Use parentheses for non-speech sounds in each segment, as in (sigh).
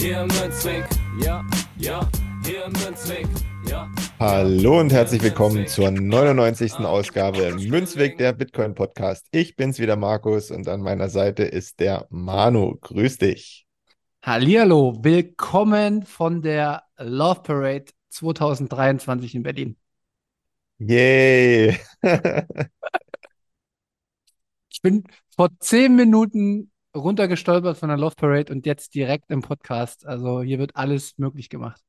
Hier im Münzweg, ja, ja, hier im Münzweg, ja. Hallo und herzlich willkommen zur 99. Ausgabe Münzweg der Bitcoin Podcast. Ich bin's wieder Markus und an meiner Seite ist der Manu. Grüß dich. Hallihallo, willkommen von der Love Parade 2023 in Berlin. Yay! (laughs) Ich bin vor zehn Minuten runtergestolpert von der Love Parade und jetzt direkt im Podcast. Also hier wird alles möglich gemacht.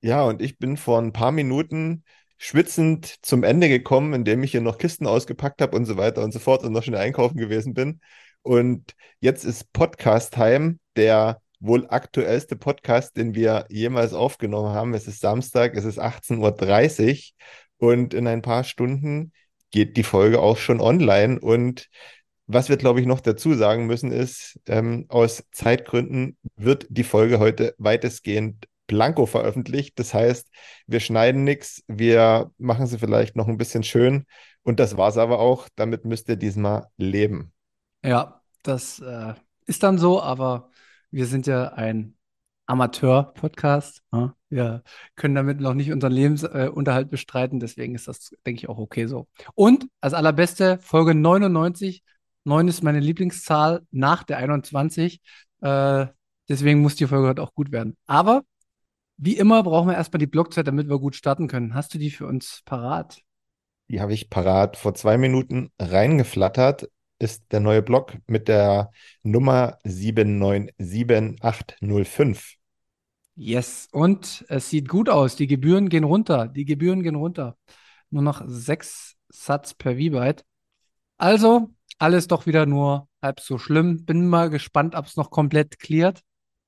Ja, und ich bin vor ein paar Minuten schwitzend zum Ende gekommen, indem ich hier noch Kisten ausgepackt habe und so weiter und so fort und noch schnell einkaufen gewesen bin. Und jetzt ist Podcast-Time, der wohl aktuellste Podcast, den wir jemals aufgenommen haben. Es ist Samstag, es ist 18.30 Uhr und in ein paar Stunden geht die Folge auch schon online. Und was wir, glaube ich, noch dazu sagen müssen, ist, ähm, aus Zeitgründen wird die Folge heute weitestgehend blanko veröffentlicht. Das heißt, wir schneiden nichts, wir machen sie vielleicht noch ein bisschen schön. Und das war es aber auch. Damit müsst ihr diesmal leben. Ja, das äh, ist dann so, aber wir sind ja ein Amateur-Podcast. Ja? Wir können damit noch nicht unseren Lebensunterhalt äh, bestreiten, deswegen ist das, denke ich, auch okay so. Und als allerbeste Folge 99. 9 ist meine Lieblingszahl nach der 21. Äh, deswegen muss die Folge heute auch gut werden. Aber wie immer brauchen wir erstmal die Blockzeit, damit wir gut starten können. Hast du die für uns parat? Die habe ich parat vor zwei Minuten reingeflattert ist der neue Block mit der Nummer 797805. Yes, und es sieht gut aus. Die Gebühren gehen runter. Die Gebühren gehen runter. Nur noch sechs Satz per V-Byte. Also, alles doch wieder nur halb so schlimm. Bin mal gespannt, ob es noch komplett klärt.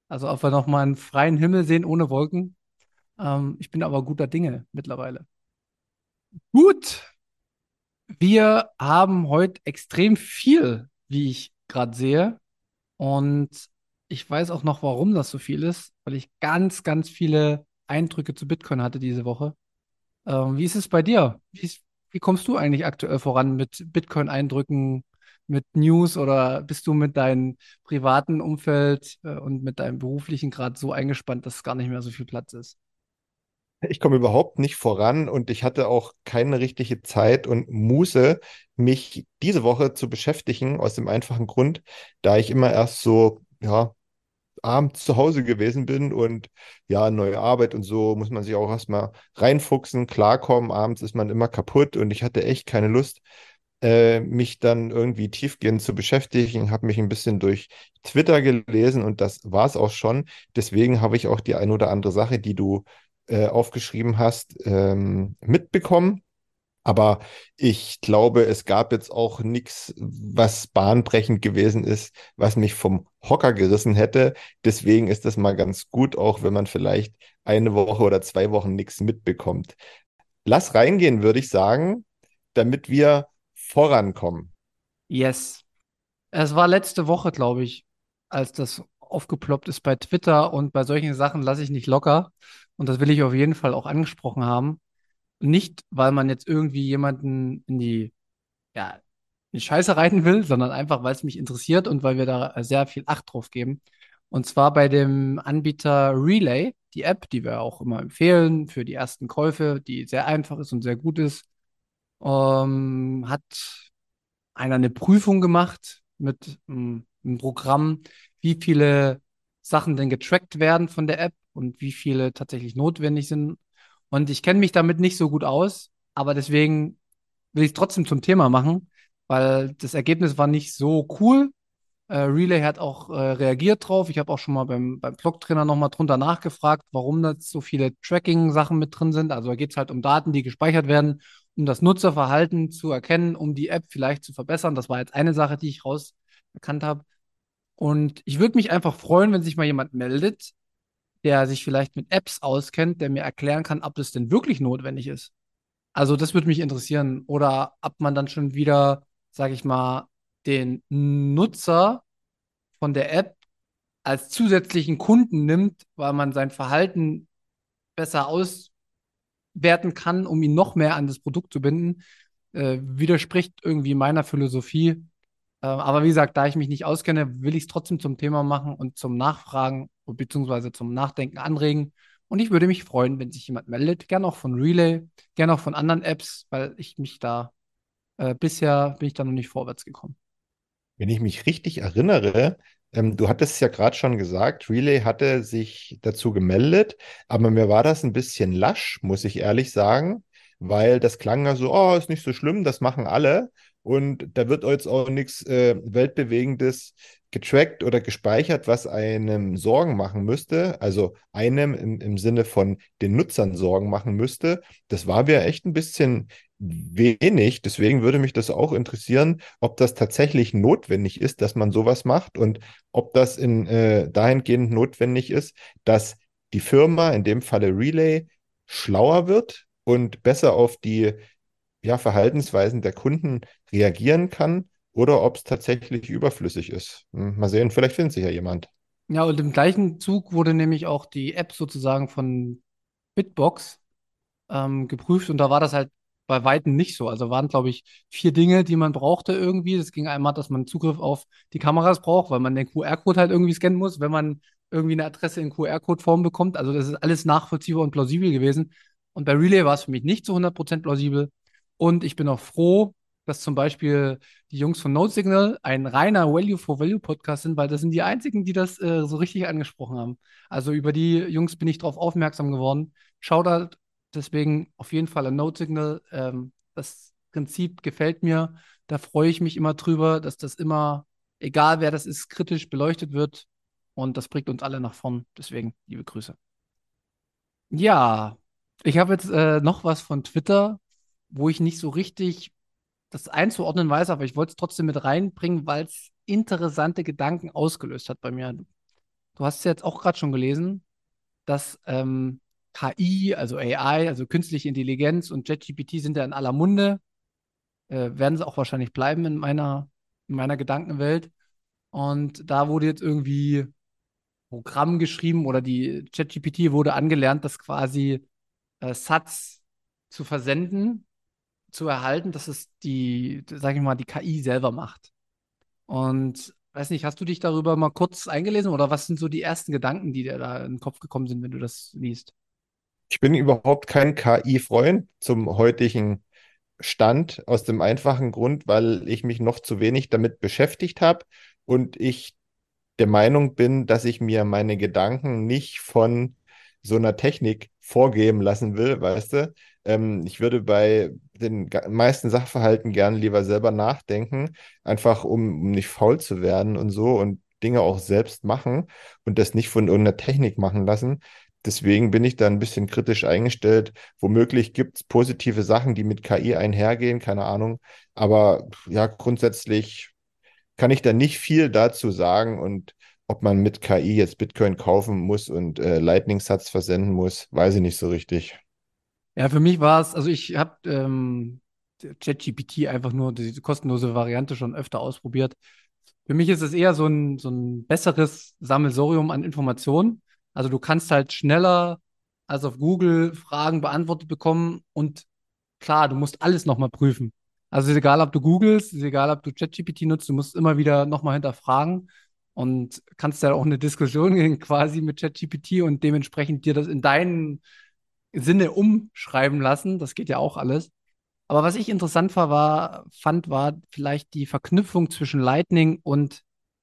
Also, ob wir noch mal einen freien Himmel sehen ohne Wolken. Ähm, ich bin aber guter Dinge mittlerweile. Gut, wir haben heute extrem viel, wie ich gerade sehe. Und ich weiß auch noch, warum das so viel ist, weil ich ganz, ganz viele Eindrücke zu Bitcoin hatte diese Woche. Ähm, wie ist es bei dir? Wie, ist, wie kommst du eigentlich aktuell voran mit Bitcoin-Eindrücken, mit News oder bist du mit deinem privaten Umfeld äh, und mit deinem beruflichen gerade so eingespannt, dass gar nicht mehr so viel Platz ist? Ich komme überhaupt nicht voran und ich hatte auch keine richtige Zeit und Muße, mich diese Woche zu beschäftigen, aus dem einfachen Grund, da ich immer erst so, ja, abends zu Hause gewesen bin und ja, neue Arbeit und so muss man sich auch erstmal reinfuchsen, klarkommen. Abends ist man immer kaputt und ich hatte echt keine Lust, äh, mich dann irgendwie tiefgehend zu beschäftigen, habe mich ein bisschen durch Twitter gelesen und das war es auch schon. Deswegen habe ich auch die ein oder andere Sache, die du äh, aufgeschrieben hast, ähm, mitbekommen. Aber ich glaube, es gab jetzt auch nichts, was bahnbrechend gewesen ist, was mich vom Hocker gerissen hätte. Deswegen ist das mal ganz gut, auch wenn man vielleicht eine Woche oder zwei Wochen nichts mitbekommt. Lass reingehen, würde ich sagen, damit wir vorankommen. Yes. Es war letzte Woche, glaube ich, als das aufgeploppt ist bei Twitter und bei solchen Sachen lasse ich nicht locker. Und das will ich auf jeden Fall auch angesprochen haben. Nicht, weil man jetzt irgendwie jemanden in die, ja, in die Scheiße reiten will, sondern einfach, weil es mich interessiert und weil wir da sehr viel Acht drauf geben. Und zwar bei dem Anbieter Relay, die App, die wir auch immer empfehlen für die ersten Käufe, die sehr einfach ist und sehr gut ist, ähm, hat einer eine Prüfung gemacht mit ähm, einem Programm, wie viele Sachen denn getrackt werden von der App und wie viele tatsächlich notwendig sind. Und ich kenne mich damit nicht so gut aus, aber deswegen will ich es trotzdem zum Thema machen, weil das Ergebnis war nicht so cool. Äh, Relay hat auch äh, reagiert drauf. Ich habe auch schon mal beim, beim Blog-Trainer nochmal drunter nachgefragt, warum da so viele Tracking-Sachen mit drin sind. Also da geht es halt um Daten, die gespeichert werden, um das Nutzerverhalten zu erkennen, um die App vielleicht zu verbessern. Das war jetzt eine Sache, die ich raus erkannt habe. Und ich würde mich einfach freuen, wenn sich mal jemand meldet, der sich vielleicht mit Apps auskennt, der mir erklären kann, ob das denn wirklich notwendig ist. Also das würde mich interessieren. Oder ob man dann schon wieder, sage ich mal, den Nutzer von der App als zusätzlichen Kunden nimmt, weil man sein Verhalten besser auswerten kann, um ihn noch mehr an das Produkt zu binden, äh, widerspricht irgendwie meiner Philosophie. Äh, aber wie gesagt, da ich mich nicht auskenne, will ich es trotzdem zum Thema machen und zum Nachfragen bzw. zum Nachdenken anregen. Und ich würde mich freuen, wenn sich jemand meldet, gerne auch von Relay, gerne auch von anderen Apps, weil ich mich da äh, bisher bin ich da noch nicht vorwärts gekommen. Wenn ich mich richtig erinnere, ähm, du hattest es ja gerade schon gesagt, Relay hatte sich dazu gemeldet, aber mir war das ein bisschen lasch, muss ich ehrlich sagen, weil das klang ja so, oh, ist nicht so schlimm, das machen alle. Und da wird jetzt auch nichts äh, Weltbewegendes getrackt oder gespeichert, was einem Sorgen machen müsste, also einem im, im Sinne von den Nutzern Sorgen machen müsste. Das war mir echt ein bisschen wenig. Deswegen würde mich das auch interessieren, ob das tatsächlich notwendig ist, dass man sowas macht und ob das in, äh, dahingehend notwendig ist, dass die Firma, in dem Falle Relay, schlauer wird und besser auf die ja, Verhaltensweisen der Kunden reagieren kann oder ob es tatsächlich überflüssig ist. Hm, mal sehen, vielleicht findet sich ja jemand. Ja, und im gleichen Zug wurde nämlich auch die App sozusagen von Bitbox ähm, geprüft und da war das halt bei Weitem nicht so. Also waren, glaube ich, vier Dinge, die man brauchte irgendwie. Es ging einmal, dass man Zugriff auf die Kameras braucht, weil man den QR-Code halt irgendwie scannen muss, wenn man irgendwie eine Adresse in QR-Code-Form bekommt. Also das ist alles nachvollziehbar und plausibel gewesen. Und bei Relay war es für mich nicht zu 100% plausibel. Und ich bin auch froh, dass zum Beispiel die Jungs von Note ein reiner Value for Value Podcast sind, weil das sind die einzigen, die das äh, so richtig angesprochen haben. Also über die Jungs bin ich darauf aufmerksam geworden. Shoutout deswegen auf jeden Fall an Note. Ähm, das Prinzip gefällt mir. Da freue ich mich immer drüber, dass das immer, egal wer das ist, kritisch beleuchtet wird. Und das bringt uns alle nach vorn. Deswegen liebe Grüße. Ja, ich habe jetzt äh, noch was von Twitter wo ich nicht so richtig das einzuordnen weiß, aber ich wollte es trotzdem mit reinbringen, weil es interessante Gedanken ausgelöst hat bei mir. Du hast es jetzt auch gerade schon gelesen, dass ähm, KI, also AI, also künstliche Intelligenz und JetGPT sind ja in aller Munde, äh, werden sie auch wahrscheinlich bleiben in meiner, in meiner Gedankenwelt. Und da wurde jetzt irgendwie Programm geschrieben oder die ChatGPT wurde angelernt, das quasi äh, Satz zu versenden zu erhalten, dass es die, sage ich mal, die KI selber macht. Und weiß nicht, hast du dich darüber mal kurz eingelesen oder was sind so die ersten Gedanken, die dir da in den Kopf gekommen sind, wenn du das liest? Ich bin überhaupt kein KI-Freund zum heutigen Stand, aus dem einfachen Grund, weil ich mich noch zu wenig damit beschäftigt habe und ich der Meinung bin, dass ich mir meine Gedanken nicht von so einer Technik vorgeben lassen will, weißt du? Ähm, ich würde bei den meisten Sachverhalten gern lieber selber nachdenken, einfach um, um nicht faul zu werden und so und Dinge auch selbst machen und das nicht von irgendeiner Technik machen lassen. Deswegen bin ich da ein bisschen kritisch eingestellt. Womöglich gibt es positive Sachen, die mit KI einhergehen, keine Ahnung. Aber ja, grundsätzlich kann ich da nicht viel dazu sagen und ob man mit KI jetzt Bitcoin kaufen muss und äh, Lightning-Satz versenden muss, weiß ich nicht so richtig. Ja, für mich war es, also ich habe ähm, ChatGPT einfach nur diese kostenlose Variante schon öfter ausprobiert. Für mich ist es eher so ein, so ein besseres Sammelsorium an Informationen. Also du kannst halt schneller als auf Google Fragen beantwortet bekommen und klar, du musst alles nochmal prüfen. Also ist egal, ob du googelst, ist egal, ob du ChatGPT nutzt, du musst immer wieder nochmal hinterfragen und kannst ja auch eine Diskussion gehen (laughs) quasi mit ChatGPT und dementsprechend dir das in deinen Sinne umschreiben lassen. Das geht ja auch alles. Aber was ich interessant war, war, fand, war vielleicht die Verknüpfung zwischen Lightning und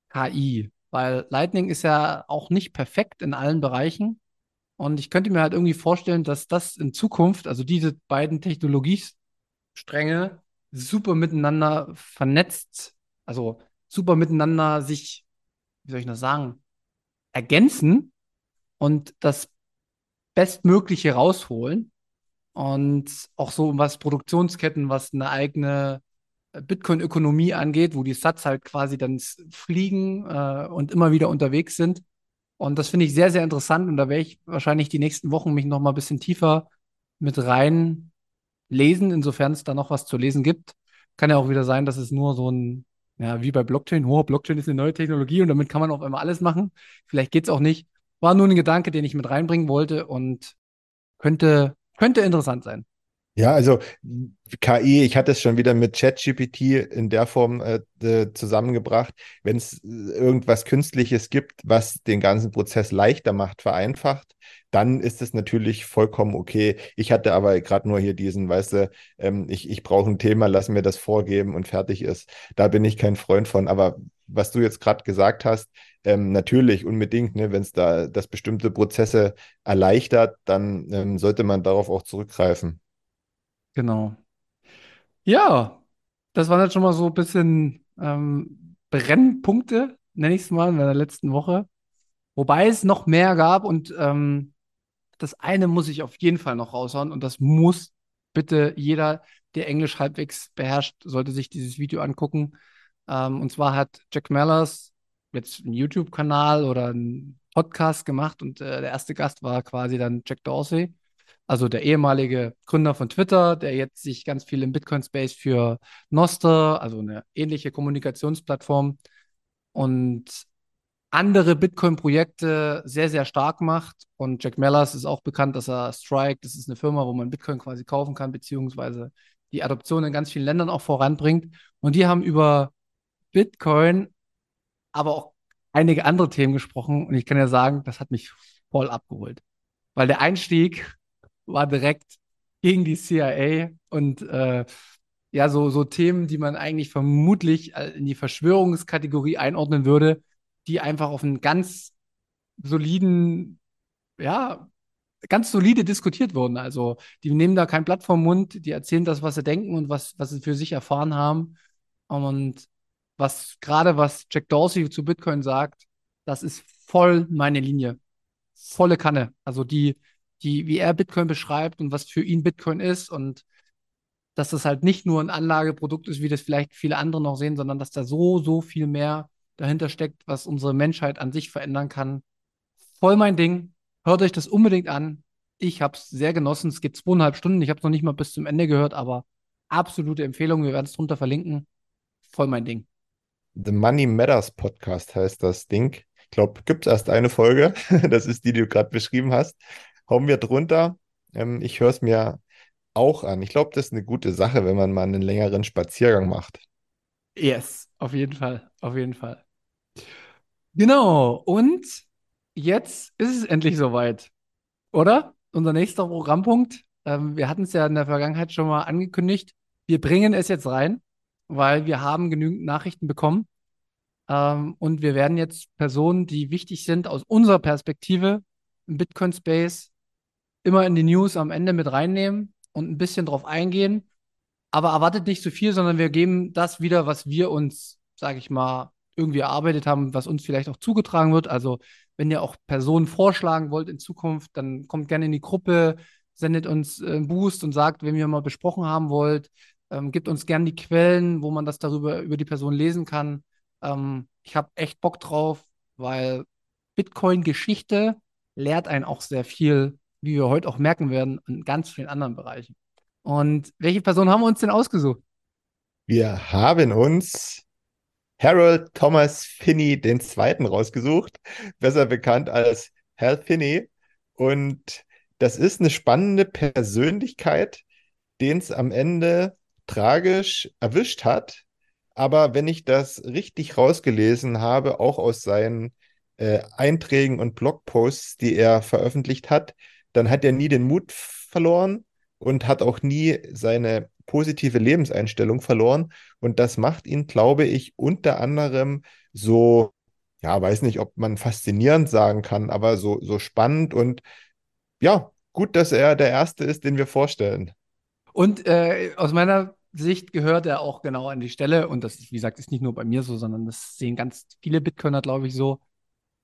KI. Weil Lightning ist ja auch nicht perfekt in allen Bereichen. Und ich könnte mir halt irgendwie vorstellen, dass das in Zukunft, also diese beiden Technologiestränge, super miteinander vernetzt, also super miteinander sich wie soll ich das sagen, ergänzen und das Bestmögliche rausholen. Und auch so was Produktionsketten, was eine eigene Bitcoin-Ökonomie angeht, wo die Sats halt quasi dann fliegen äh, und immer wieder unterwegs sind. Und das finde ich sehr, sehr interessant. Und da werde ich wahrscheinlich die nächsten Wochen mich noch mal ein bisschen tiefer mit rein lesen, insofern es da noch was zu lesen gibt. Kann ja auch wieder sein, dass es nur so ein, ja, wie bei Blockchain, oh, Blockchain ist eine neue Technologie und damit kann man auf einmal alles machen. Vielleicht geht es auch nicht. War nur ein Gedanke, den ich mit reinbringen wollte und könnte, könnte interessant sein. Ja, also KI, ich hatte es schon wieder mit ChatGPT in der Form äh, zusammengebracht. Wenn es irgendwas Künstliches gibt, was den ganzen Prozess leichter macht, vereinfacht, dann ist es natürlich vollkommen okay. Ich hatte aber gerade nur hier diesen, weißt du, ähm, ich, ich brauche ein Thema, lass mir das vorgeben und fertig ist. Da bin ich kein Freund von. Aber was du jetzt gerade gesagt hast, ähm, natürlich, unbedingt, ne, wenn es da das bestimmte Prozesse erleichtert, dann ähm, sollte man darauf auch zurückgreifen. Genau. Ja, das waren jetzt schon mal so ein bisschen ähm, Brennpunkte, nenne ich es mal, in der letzten Woche. Wobei es noch mehr gab und ähm, das eine muss ich auf jeden Fall noch raushauen und das muss bitte jeder, der Englisch halbwegs beherrscht, sollte sich dieses Video angucken. Ähm, und zwar hat Jack Mellers jetzt einen YouTube-Kanal oder einen Podcast gemacht und äh, der erste Gast war quasi dann Jack Dorsey also der ehemalige Gründer von Twitter, der jetzt sich ganz viel im Bitcoin-Space für Noster, also eine ähnliche Kommunikationsplattform und andere Bitcoin-Projekte sehr, sehr stark macht. Und Jack Mellers ist auch bekannt, dass er Strike, das ist eine Firma, wo man Bitcoin quasi kaufen kann, beziehungsweise die Adoption in ganz vielen Ländern auch voranbringt. Und die haben über Bitcoin, aber auch einige andere Themen gesprochen. Und ich kann ja sagen, das hat mich voll abgeholt. Weil der Einstieg war direkt gegen die CIA und äh, ja, so, so Themen, die man eigentlich vermutlich äh, in die Verschwörungskategorie einordnen würde, die einfach auf einen ganz soliden, ja, ganz solide diskutiert wurden. Also die nehmen da kein Blatt vom Mund, die erzählen das, was sie denken und was, was sie für sich erfahren haben. Und was gerade was Jack Dorsey zu Bitcoin sagt, das ist voll meine Linie. Volle Kanne. Also die, die, wie er Bitcoin beschreibt und was für ihn Bitcoin ist und dass das halt nicht nur ein Anlageprodukt ist, wie das vielleicht viele andere noch sehen, sondern dass da so, so viel mehr dahinter steckt, was unsere Menschheit an sich verändern kann. Voll mein Ding. Hört euch das unbedingt an. Ich habe es sehr genossen. Es geht zweieinhalb Stunden. Ich habe es noch nicht mal bis zum Ende gehört, aber absolute Empfehlung. Wir werden es drunter verlinken. Voll mein Ding. The Money Matters Podcast heißt das Ding. Ich glaube, gibt es erst eine Folge. (laughs) Das ist die, die du gerade beschrieben hast hauen wir drunter. Ähm, ich höre es mir auch an. Ich glaube, das ist eine gute Sache, wenn man mal einen längeren Spaziergang macht. Yes, auf jeden Fall, auf jeden Fall. Genau, und jetzt ist es endlich soweit, oder? Unser nächster Programmpunkt. Ähm, wir hatten es ja in der Vergangenheit schon mal angekündigt. Wir bringen es jetzt rein, weil wir haben genügend Nachrichten bekommen. Ähm, und wir werden jetzt Personen, die wichtig sind aus unserer Perspektive im Bitcoin-Space, immer in die News am Ende mit reinnehmen und ein bisschen drauf eingehen. Aber erwartet nicht zu viel, sondern wir geben das wieder, was wir uns, sage ich mal, irgendwie erarbeitet haben, was uns vielleicht auch zugetragen wird. Also wenn ihr auch Personen vorschlagen wollt in Zukunft, dann kommt gerne in die Gruppe, sendet uns äh, einen Boost und sagt, wenn ihr mal besprochen haben wollt, ähm, gebt uns gerne die Quellen, wo man das darüber über die Person lesen kann. Ähm, ich habe echt Bock drauf, weil Bitcoin-Geschichte lehrt einen auch sehr viel wie wir heute auch merken werden, in ganz vielen anderen Bereichen. Und welche Person haben wir uns denn ausgesucht? Wir haben uns Harold Thomas Finney den Zweiten rausgesucht, besser bekannt als Hal Finney. Und das ist eine spannende Persönlichkeit, den es am Ende tragisch erwischt hat. Aber wenn ich das richtig rausgelesen habe, auch aus seinen äh, Einträgen und Blogposts, die er veröffentlicht hat, dann hat er nie den Mut verloren und hat auch nie seine positive Lebenseinstellung verloren. Und das macht ihn, glaube ich, unter anderem so, ja, weiß nicht, ob man faszinierend sagen kann, aber so, so spannend und ja, gut, dass er der Erste ist, den wir vorstellen. Und äh, aus meiner Sicht gehört er auch genau an die Stelle. Und das, wie gesagt, ist nicht nur bei mir so, sondern das sehen ganz viele Bitcoiner, glaube ich, so.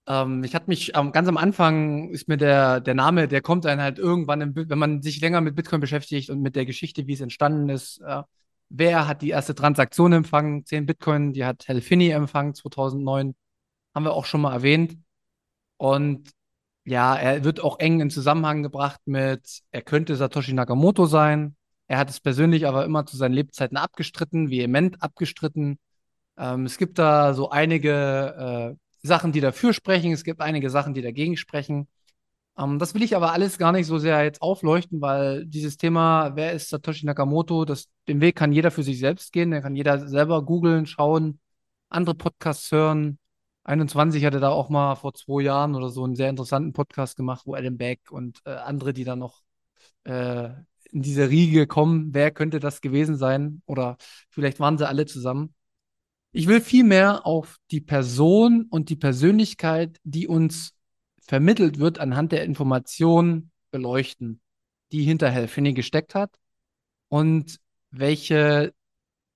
Ähm, ich hatte mich ähm, ganz am Anfang ist mir der, der Name, der kommt dann halt irgendwann, im, wenn man sich länger mit Bitcoin beschäftigt und mit der Geschichte, wie es entstanden ist, äh, wer hat die erste Transaktion empfangen? 10 Bitcoin, die hat Hal Finney empfangen 2009. Haben wir auch schon mal erwähnt. Und ja, er wird auch eng in Zusammenhang gebracht mit, er könnte Satoshi Nakamoto sein. Er hat es persönlich aber immer zu seinen Lebzeiten abgestritten, vehement abgestritten. Ähm, es gibt da so einige äh, Sachen, die dafür sprechen. Es gibt einige Sachen, die dagegen sprechen. Ähm, das will ich aber alles gar nicht so sehr jetzt aufleuchten, weil dieses Thema, wer ist Satoshi Nakamoto, das, den Weg kann jeder für sich selbst gehen. Da kann jeder selber googeln, schauen, andere Podcasts hören. 21 hatte da auch mal vor zwei Jahren oder so einen sehr interessanten Podcast gemacht, wo Adam Beck und äh, andere, die da noch äh, in diese Riege kommen, wer könnte das gewesen sein? Oder vielleicht waren sie alle zusammen. Ich will vielmehr auf die Person und die Persönlichkeit, die uns vermittelt wird, anhand der Informationen beleuchten, die hinter Helfini gesteckt hat und welche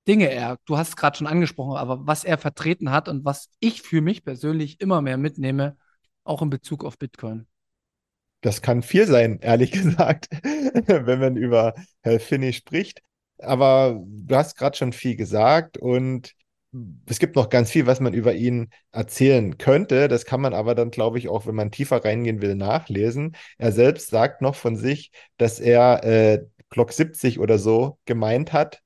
Dinge er, du hast es gerade schon angesprochen, aber was er vertreten hat und was ich für mich persönlich immer mehr mitnehme, auch in Bezug auf Bitcoin. Das kann viel sein, ehrlich (laughs) gesagt, wenn man über Herr Finney spricht. Aber du hast gerade schon viel gesagt und es gibt noch ganz viel, was man über ihn erzählen könnte. Das kann man aber dann, glaube ich, auch, wenn man tiefer reingehen will, nachlesen. Er selbst sagt noch von sich, dass er äh, Glock 70 oder so gemeint hat,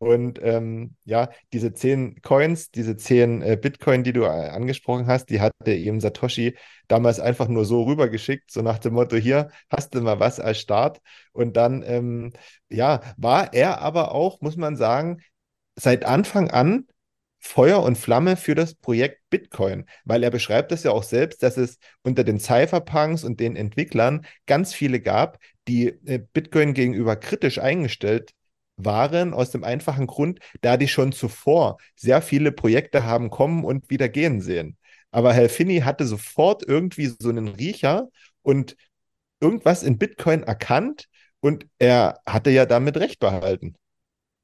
und ähm, ja, diese zehn Coins, diese zehn äh, Bitcoin, die du äh, angesprochen hast, die hatte ihm Satoshi damals einfach nur so rübergeschickt, so nach dem Motto, hier hast du mal was als Start. Und dann, ähm, ja, war er aber auch, muss man sagen, seit Anfang an Feuer und Flamme für das Projekt Bitcoin, weil er beschreibt es ja auch selbst, dass es unter den Cypherpunks und den Entwicklern ganz viele gab, die äh, Bitcoin gegenüber kritisch eingestellt waren, aus dem einfachen Grund, da die schon zuvor sehr viele Projekte haben kommen und wieder gehen sehen. Aber Herr Finney hatte sofort irgendwie so einen Riecher und irgendwas in Bitcoin erkannt und er hatte ja damit recht behalten.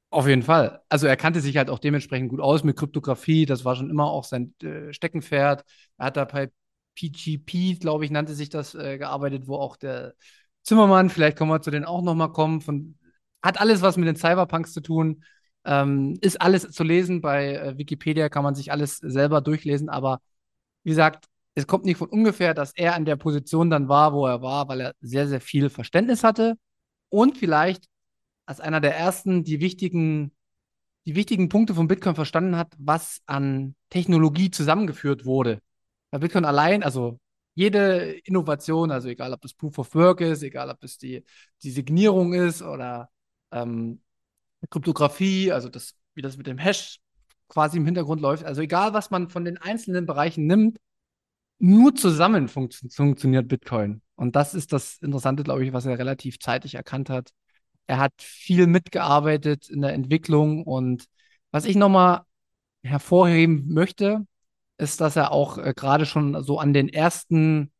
Auf jeden Fall. Also er kannte sich halt auch dementsprechend gut aus mit Kryptographie. Das war schon immer auch sein äh, Steckenpferd. Er hat da bei PGP, glaube ich, nannte sich das, äh, gearbeitet, wo auch der Zimmermann, vielleicht kommen wir zu denen auch nochmal kommen, von hat alles was mit den Cyberpunks zu tun. Ähm, ist alles zu lesen. Bei äh, Wikipedia kann man sich alles selber durchlesen. Aber wie gesagt, es kommt nicht von ungefähr, dass er an der Position dann war, wo er war, weil er sehr, sehr viel Verständnis hatte und vielleicht als einer der ersten die wichtigen, die wichtigen Punkte von Bitcoin verstanden hat, was an Technologie zusammengeführt wurde. Bei Bitcoin allein, also jede Innovation, also egal ob das Proof of Work ist, egal ob es die, die Signierung ist oder ähm, Kryptographie, also das, wie das mit dem Hash quasi im Hintergrund läuft. Also egal, was man von den einzelnen Bereichen nimmt, nur zusammen funkt funktioniert Bitcoin. Und das ist das Interessante, glaube ich, was er relativ zeitig erkannt hat. Er hat viel mitgearbeitet in der Entwicklung und was ich nochmal hervorheben möchte, ist, dass er auch äh, gerade schon so an den ersten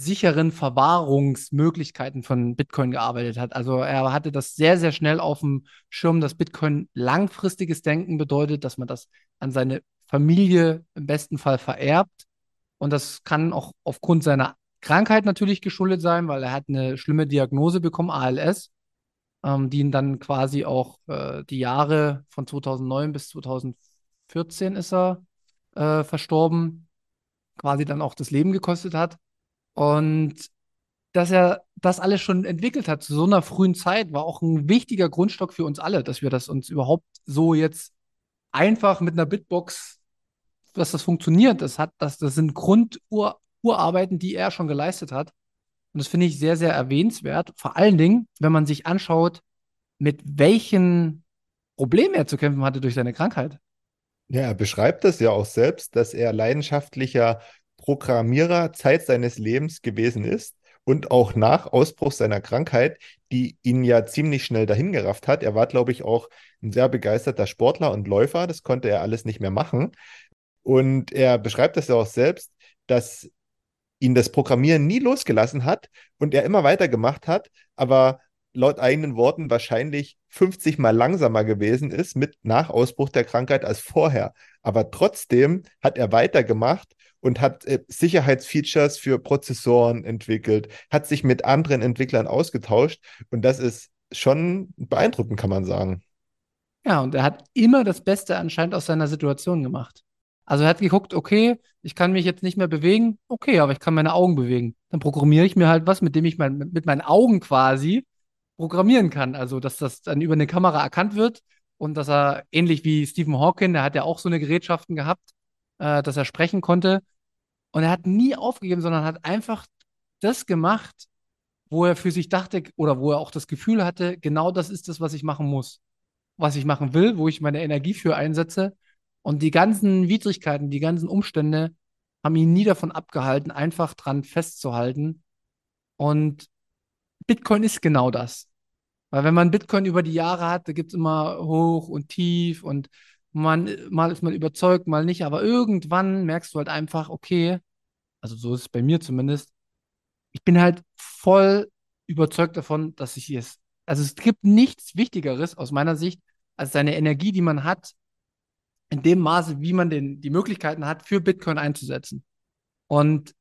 sicheren Verwahrungsmöglichkeiten von Bitcoin gearbeitet hat. Also er hatte das sehr, sehr schnell auf dem Schirm, dass Bitcoin langfristiges Denken bedeutet, dass man das an seine Familie im besten Fall vererbt. Und das kann auch aufgrund seiner Krankheit natürlich geschuldet sein, weil er hat eine schlimme Diagnose bekommen, ALS, ähm, die ihn dann quasi auch äh, die Jahre von 2009 bis 2014 ist er äh, verstorben, quasi dann auch das Leben gekostet hat. Und dass er das alles schon entwickelt hat zu so einer frühen Zeit, war auch ein wichtiger Grundstock für uns alle, dass wir das uns überhaupt so jetzt einfach mit einer Bitbox, dass das funktioniert. Das hat, das, das sind Grundurarbeiten, die er schon geleistet hat. Und das finde ich sehr, sehr erwähnenswert. Vor allen Dingen, wenn man sich anschaut, mit welchen Problemen er zu kämpfen hatte durch seine Krankheit. Ja, er beschreibt das ja auch selbst, dass er leidenschaftlicher Programmierer Zeit seines Lebens gewesen ist und auch nach Ausbruch seiner Krankheit, die ihn ja ziemlich schnell dahingerafft hat. Er war, glaube ich, auch ein sehr begeisterter Sportler und Läufer. Das konnte er alles nicht mehr machen. Und er beschreibt das ja auch selbst, dass ihn das Programmieren nie losgelassen hat und er immer weitergemacht hat, aber laut eigenen Worten wahrscheinlich 50 mal langsamer gewesen ist mit nach Ausbruch der Krankheit als vorher. Aber trotzdem hat er weitergemacht und hat äh, Sicherheitsfeatures für Prozessoren entwickelt, hat sich mit anderen Entwicklern ausgetauscht und das ist schon beeindruckend, kann man sagen. Ja, und er hat immer das Beste anscheinend aus seiner Situation gemacht. Also er hat geguckt, okay, ich kann mich jetzt nicht mehr bewegen, okay, aber ich kann meine Augen bewegen. Dann programmiere ich mir halt was, mit dem ich mein, mit meinen Augen quasi programmieren kann. Also, dass das dann über eine Kamera erkannt wird und dass er ähnlich wie Stephen Hawking, der hat ja auch so eine Gerätschaften gehabt, äh, dass er sprechen konnte. Und er hat nie aufgegeben, sondern hat einfach das gemacht, wo er für sich dachte oder wo er auch das Gefühl hatte, genau das ist das, was ich machen muss, was ich machen will, wo ich meine Energie für einsetze. Und die ganzen Widrigkeiten, die ganzen Umstände haben ihn nie davon abgehalten, einfach dran festzuhalten. Und Bitcoin ist genau das. Weil wenn man Bitcoin über die Jahre hat, da gibt es immer hoch und tief und man, mal ist man überzeugt, mal nicht, aber irgendwann merkst du halt einfach, okay, also so ist es bei mir zumindest, ich bin halt voll überzeugt davon, dass ich es, also es gibt nichts Wichtigeres aus meiner Sicht, als seine Energie, die man hat, in dem Maße, wie man den, die Möglichkeiten hat, für Bitcoin einzusetzen. Und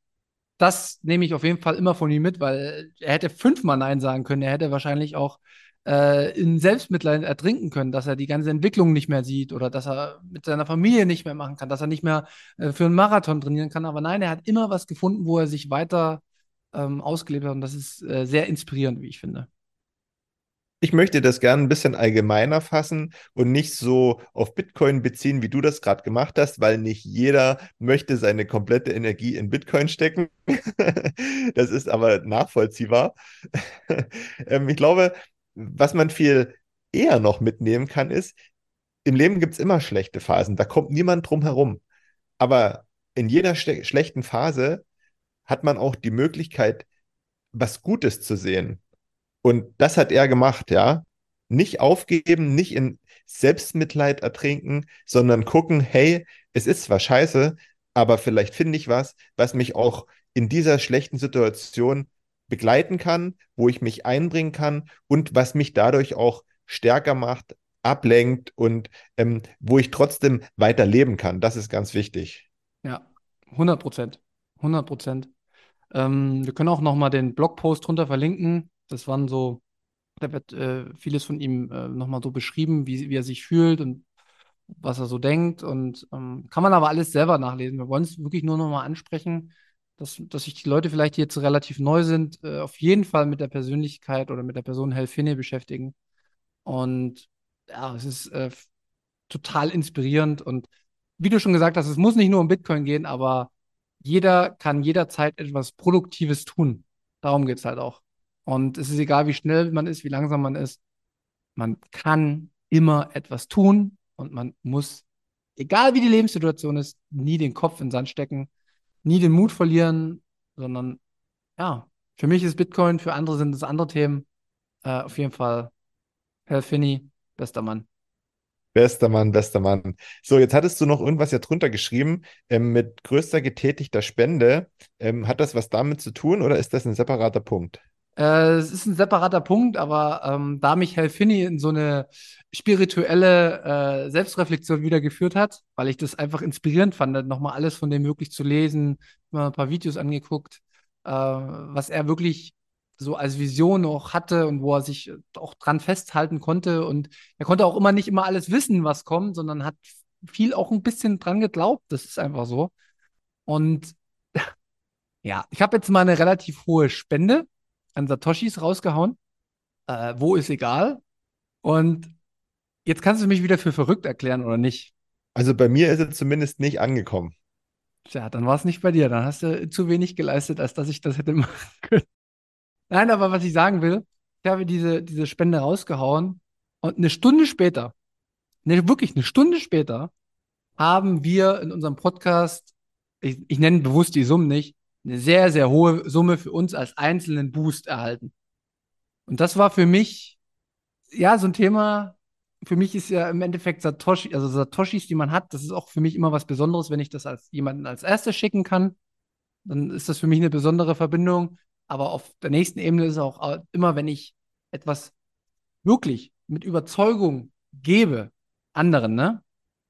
das nehme ich auf jeden Fall immer von ihm mit, weil er hätte fünfmal Nein sagen können. Er hätte wahrscheinlich auch äh, in Selbstmitleid ertrinken können, dass er die ganze Entwicklung nicht mehr sieht oder dass er mit seiner Familie nicht mehr machen kann, dass er nicht mehr äh, für einen Marathon trainieren kann. Aber nein, er hat immer was gefunden, wo er sich weiter ähm, ausgelebt hat und das ist äh, sehr inspirierend, wie ich finde. Ich möchte das gerne ein bisschen allgemeiner fassen und nicht so auf Bitcoin beziehen, wie du das gerade gemacht hast, weil nicht jeder möchte seine komplette Energie in Bitcoin stecken. (laughs) das ist aber nachvollziehbar. (laughs) ähm, ich glaube, was man viel eher noch mitnehmen kann, ist, im Leben gibt es immer schlechte Phasen. Da kommt niemand drum herum. Aber in jeder schlechten Phase hat man auch die Möglichkeit, was Gutes zu sehen. Und das hat er gemacht, ja. Nicht aufgeben, nicht in Selbstmitleid ertrinken, sondern gucken, hey, es ist zwar scheiße, aber vielleicht finde ich was, was mich auch in dieser schlechten Situation begleiten kann, wo ich mich einbringen kann und was mich dadurch auch stärker macht, ablenkt und ähm, wo ich trotzdem weiter leben kann. Das ist ganz wichtig. Ja, 100 Prozent. 100 Prozent. Ähm, wir können auch nochmal den Blogpost drunter verlinken. Das waren so, da wird äh, vieles von ihm äh, nochmal so beschrieben, wie, wie er sich fühlt und was er so denkt. Und ähm, kann man aber alles selber nachlesen. Wir wollen es wirklich nur nochmal ansprechen, dass, dass sich die Leute vielleicht, die jetzt relativ neu sind, äh, auf jeden Fall mit der Persönlichkeit oder mit der Person Helfine beschäftigen. Und ja, es ist äh, total inspirierend. Und wie du schon gesagt hast, es muss nicht nur um Bitcoin gehen, aber jeder kann jederzeit etwas Produktives tun. Darum geht es halt auch. Und es ist egal, wie schnell man ist, wie langsam man ist. Man kann immer etwas tun und man muss, egal wie die Lebenssituation ist, nie den Kopf in den Sand stecken, nie den Mut verlieren, sondern ja, für mich ist Bitcoin, für andere sind es andere Themen. Äh, auf jeden Fall, Herr Finney, bester Mann. Bester Mann, bester Mann. So, jetzt hattest du noch irgendwas ja drunter geschrieben ähm, mit größter getätigter Spende. Ähm, hat das was damit zu tun oder ist das ein separater Punkt? Äh, es ist ein separater Punkt, aber ähm, da mich Hal Finney in so eine spirituelle äh, Selbstreflexion wieder geführt hat, weil ich das einfach inspirierend fand, nochmal alles von dem möglich zu lesen, mal ein paar Videos angeguckt, äh, was er wirklich so als Vision auch hatte und wo er sich auch dran festhalten konnte. Und er konnte auch immer nicht immer alles wissen, was kommt, sondern hat viel auch ein bisschen dran geglaubt. Das ist einfach so. Und (laughs) ja, ich habe jetzt mal eine relativ hohe Spende an Satoshis rausgehauen. Äh, wo ist egal. Und jetzt kannst du mich wieder für verrückt erklären oder nicht? Also bei mir ist es zumindest nicht angekommen. Tja, dann war es nicht bei dir. Dann hast du zu wenig geleistet, als dass ich das hätte (laughs) machen können. Nein, aber was ich sagen will, ich habe diese, diese Spende rausgehauen und eine Stunde später, ne, wirklich eine Stunde später, haben wir in unserem Podcast, ich, ich nenne bewusst die Summen nicht, eine sehr, sehr hohe Summe für uns als einzelnen Boost erhalten. Und das war für mich, ja, so ein Thema. Für mich ist ja im Endeffekt Satoshi, also Satoshis, die man hat, das ist auch für mich immer was Besonderes, wenn ich das als jemanden als erstes schicken kann. Dann ist das für mich eine besondere Verbindung. Aber auf der nächsten Ebene ist auch immer, wenn ich etwas wirklich mit Überzeugung gebe anderen, ne?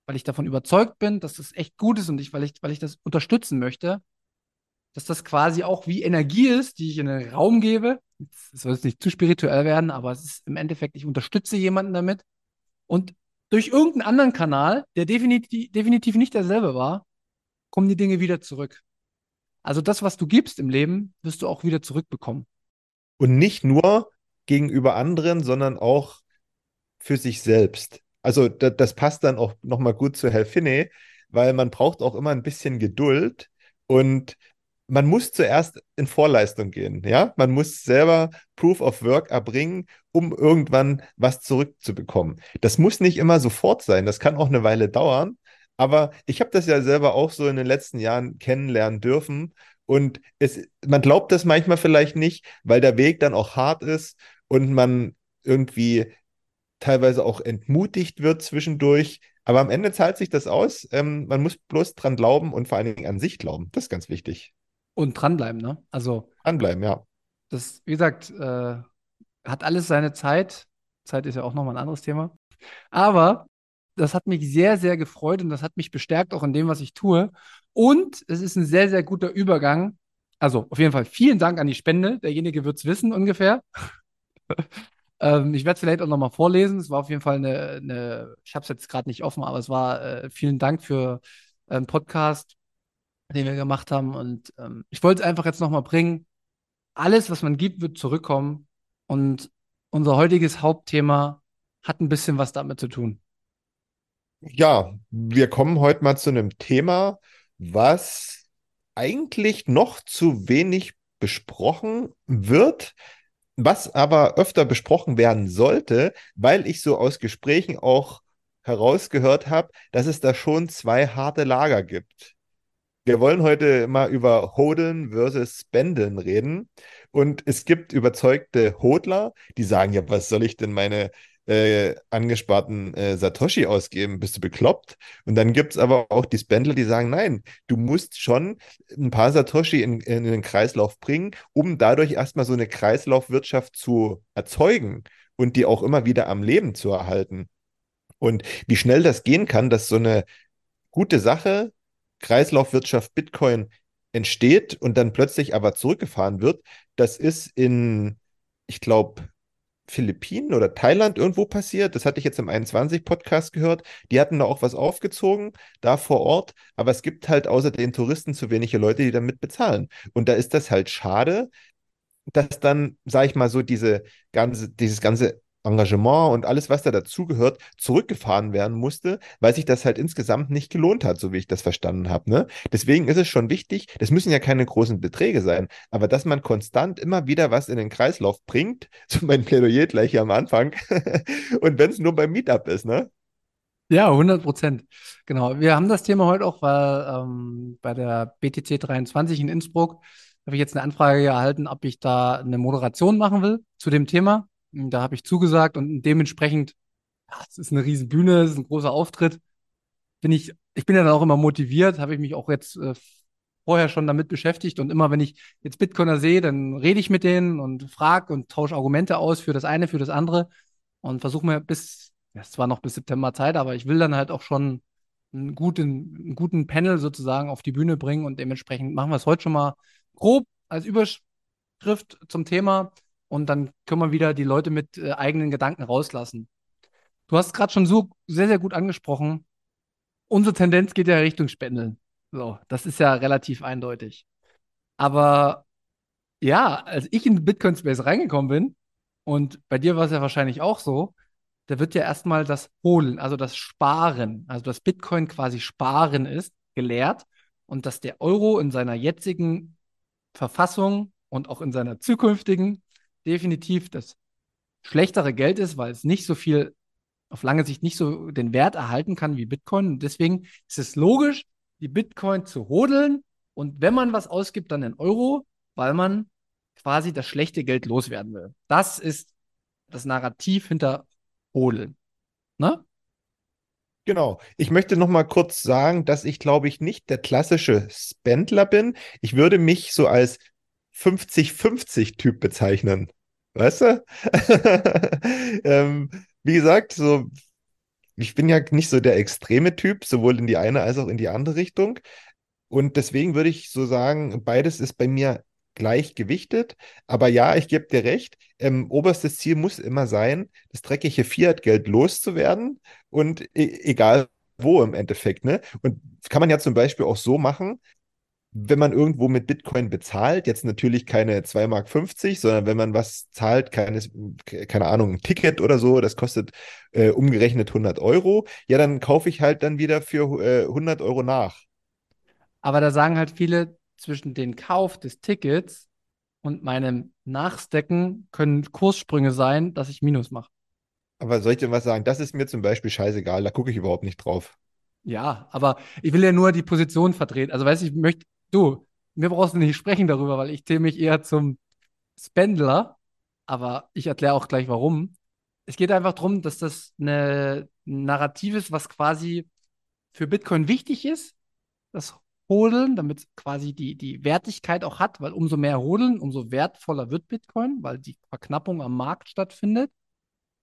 Weil ich davon überzeugt bin, dass das echt gut ist und ich, weil ich, weil ich das unterstützen möchte, dass das quasi auch wie Energie ist, die ich in den Raum gebe. Es soll jetzt nicht zu spirituell werden, aber es ist im Endeffekt, ich unterstütze jemanden damit und durch irgendeinen anderen Kanal, der definitiv, definitiv nicht derselbe war, kommen die Dinge wieder zurück. Also das, was du gibst im Leben, wirst du auch wieder zurückbekommen. Und nicht nur gegenüber anderen, sondern auch für sich selbst. Also das, das passt dann auch nochmal gut zu Herr Finney, weil man braucht auch immer ein bisschen Geduld und man muss zuerst in Vorleistung gehen, ja? Man muss selber Proof of Work erbringen, um irgendwann was zurückzubekommen. Das muss nicht immer sofort sein, das kann auch eine Weile dauern, aber ich habe das ja selber auch so in den letzten Jahren kennenlernen dürfen und es, man glaubt das manchmal vielleicht nicht, weil der Weg dann auch hart ist und man irgendwie teilweise auch entmutigt wird zwischendurch. Aber am Ende zahlt sich das aus. Ähm, man muss bloß dran glauben und vor allen Dingen an sich glauben. Das ist ganz wichtig. Und dranbleiben, ne? Also. Dranbleiben, ja. Das, wie gesagt, äh, hat alles seine Zeit. Zeit ist ja auch nochmal ein anderes Thema. Aber das hat mich sehr, sehr gefreut und das hat mich bestärkt auch in dem, was ich tue. Und es ist ein sehr, sehr guter Übergang. Also auf jeden Fall vielen Dank an die Spende. Derjenige wird es wissen ungefähr. (laughs) ähm, ich werde es vielleicht auch nochmal vorlesen. Es war auf jeden Fall eine, eine ich habe es jetzt gerade nicht offen, aber es war äh, vielen Dank für einen Podcast, den wir gemacht haben. Und ähm, ich wollte es einfach jetzt nochmal bringen. Alles, was man gibt, wird zurückkommen. Und unser heutiges Hauptthema hat ein bisschen was damit zu tun. Ja, wir kommen heute mal zu einem Thema, was eigentlich noch zu wenig besprochen wird, was aber öfter besprochen werden sollte, weil ich so aus Gesprächen auch herausgehört habe, dass es da schon zwei harte Lager gibt. Wir wollen heute mal über Hodeln versus Spendeln reden. Und es gibt überzeugte Hodler, die sagen, ja, was soll ich denn meine äh, angesparten äh, Satoshi ausgeben, bist du bekloppt? Und dann gibt es aber auch die Spendler, die sagen, nein, du musst schon ein paar Satoshi in, in den Kreislauf bringen, um dadurch erstmal so eine Kreislaufwirtschaft zu erzeugen und die auch immer wieder am Leben zu erhalten. Und wie schnell das gehen kann, dass so eine gute Sache, Kreislaufwirtschaft Bitcoin entsteht und dann plötzlich aber zurückgefahren wird, das ist in, ich glaube, Philippinen oder Thailand irgendwo passiert. Das hatte ich jetzt im 21-Podcast gehört. Die hatten da auch was aufgezogen, da vor Ort. Aber es gibt halt außer den Touristen zu wenige Leute, die damit bezahlen. Und da ist das halt schade, dass dann, sage ich mal so, diese ganze, dieses ganze Engagement und alles, was da dazugehört, zurückgefahren werden musste, weil sich das halt insgesamt nicht gelohnt hat, so wie ich das verstanden habe. Ne? Deswegen ist es schon wichtig, das müssen ja keine großen Beträge sein, aber dass man konstant immer wieder was in den Kreislauf bringt, (laughs) so mein Plädoyer gleich hier am Anfang, (laughs) und wenn es nur beim Meetup ist, ne? Ja, 100 Prozent. Genau. Wir haben das Thema heute auch, weil ähm, bei der BTC 23 in Innsbruck habe ich jetzt eine Anfrage erhalten, ob ich da eine Moderation machen will zu dem Thema. Da habe ich zugesagt und dementsprechend, es ist eine riesen Bühne, es ist ein großer Auftritt. Bin ich, ich bin ja dann auch immer motiviert, habe ich mich auch jetzt äh, vorher schon damit beschäftigt und immer wenn ich jetzt Bitcoiner sehe, dann rede ich mit denen und frage und tausche Argumente aus für das eine, für das andere und versuche mir bis, ja, es war noch bis September Zeit, aber ich will dann halt auch schon einen guten, einen guten Panel sozusagen auf die Bühne bringen und dementsprechend machen wir es heute schon mal grob als Überschrift zum Thema und dann können wir wieder die Leute mit äh, eigenen Gedanken rauslassen. Du hast gerade schon so sehr, sehr gut angesprochen. Unsere Tendenz geht ja Richtung Spendeln. So, das ist ja relativ eindeutig. Aber ja, als ich in Bitcoin Space reingekommen bin, und bei dir war es ja wahrscheinlich auch so, da wird ja erstmal das Holen, also das Sparen, also das Bitcoin quasi Sparen ist, gelehrt und dass der Euro in seiner jetzigen Verfassung und auch in seiner zukünftigen definitiv das schlechtere Geld ist, weil es nicht so viel auf lange Sicht nicht so den Wert erhalten kann wie Bitcoin. Und deswegen ist es logisch, die Bitcoin zu hodeln und wenn man was ausgibt, dann in Euro, weil man quasi das schlechte Geld loswerden will. Das ist das Narrativ hinter Hodeln. Ne? Genau. Ich möchte noch mal kurz sagen, dass ich, glaube ich, nicht der klassische Spendler bin. Ich würde mich so als 50-50-Typ bezeichnen. Weißt du? (laughs) ähm, wie gesagt, so, ich bin ja nicht so der extreme Typ, sowohl in die eine als auch in die andere Richtung. Und deswegen würde ich so sagen, beides ist bei mir gleichgewichtet. Aber ja, ich gebe dir recht. Ähm, oberstes Ziel muss immer sein, das dreckige Fiat-Geld loszuwerden und e egal wo im Endeffekt. Ne? Und kann man ja zum Beispiel auch so machen, wenn man irgendwo mit Bitcoin bezahlt, jetzt natürlich keine 2,50 Mark, sondern wenn man was zahlt, keine, keine Ahnung, ein Ticket oder so, das kostet äh, umgerechnet 100 Euro, ja, dann kaufe ich halt dann wieder für äh, 100 Euro nach. Aber da sagen halt viele, zwischen dem Kauf des Tickets und meinem Nachstecken können Kurssprünge sein, dass ich Minus mache. Aber soll ich dir was sagen? Das ist mir zum Beispiel scheißegal, da gucke ich überhaupt nicht drauf. Ja, aber ich will ja nur die Position vertreten. Also, weißt du, ich möchte, du, mir brauchst du nicht sprechen darüber, weil ich zähle mich eher zum Spendler, aber ich erkläre auch gleich warum. Es geht einfach darum, dass das eine Narrativ ist, was quasi für Bitcoin wichtig ist, das Hodeln, damit quasi die, die Wertigkeit auch hat, weil umso mehr Hodeln, umso wertvoller wird Bitcoin, weil die Verknappung am Markt stattfindet.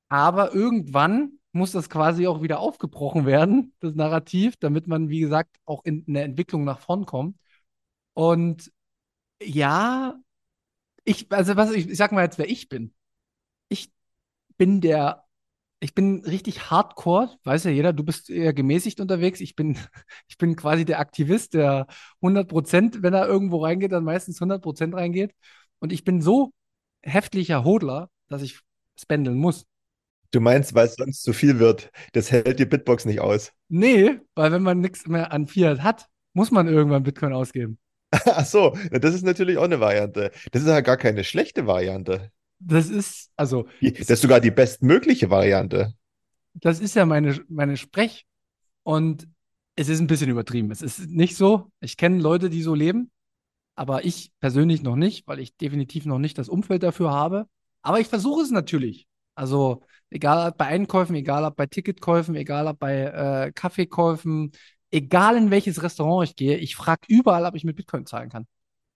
Aber irgendwann muss das quasi auch wieder aufgebrochen werden, das Narrativ, damit man, wie gesagt, auch in eine Entwicklung nach vorn kommt. Und ja, ich, also was ich, ich sag mal jetzt, wer ich bin. Ich bin der, ich bin richtig hardcore, weiß ja jeder, du bist eher gemäßigt unterwegs. Ich bin, (laughs) ich bin quasi der Aktivist, der 100 Prozent, wenn er irgendwo reingeht, dann meistens 100 Prozent reingeht. Und ich bin so heftiger Hodler, dass ich spendeln muss. Du meinst, weil es sonst zu viel wird. Das hält die Bitbox nicht aus. Nee, weil wenn man nichts mehr an Fiat hat, muss man irgendwann Bitcoin ausgeben. Ach so, das ist natürlich auch eine Variante. Das ist ja gar keine schlechte Variante. Das ist, also. Das ist sogar die bestmögliche Variante. Das ist ja meine, meine Sprech. Und es ist ein bisschen übertrieben. Es ist nicht so. Ich kenne Leute, die so leben, aber ich persönlich noch nicht, weil ich definitiv noch nicht das Umfeld dafür habe. Aber ich versuche es natürlich. Also, egal ob bei Einkäufen, egal ob bei Ticketkäufen, egal ob bei äh, Kaffeekäufen, egal in welches Restaurant ich gehe, ich frage überall, ob ich mit Bitcoin zahlen kann.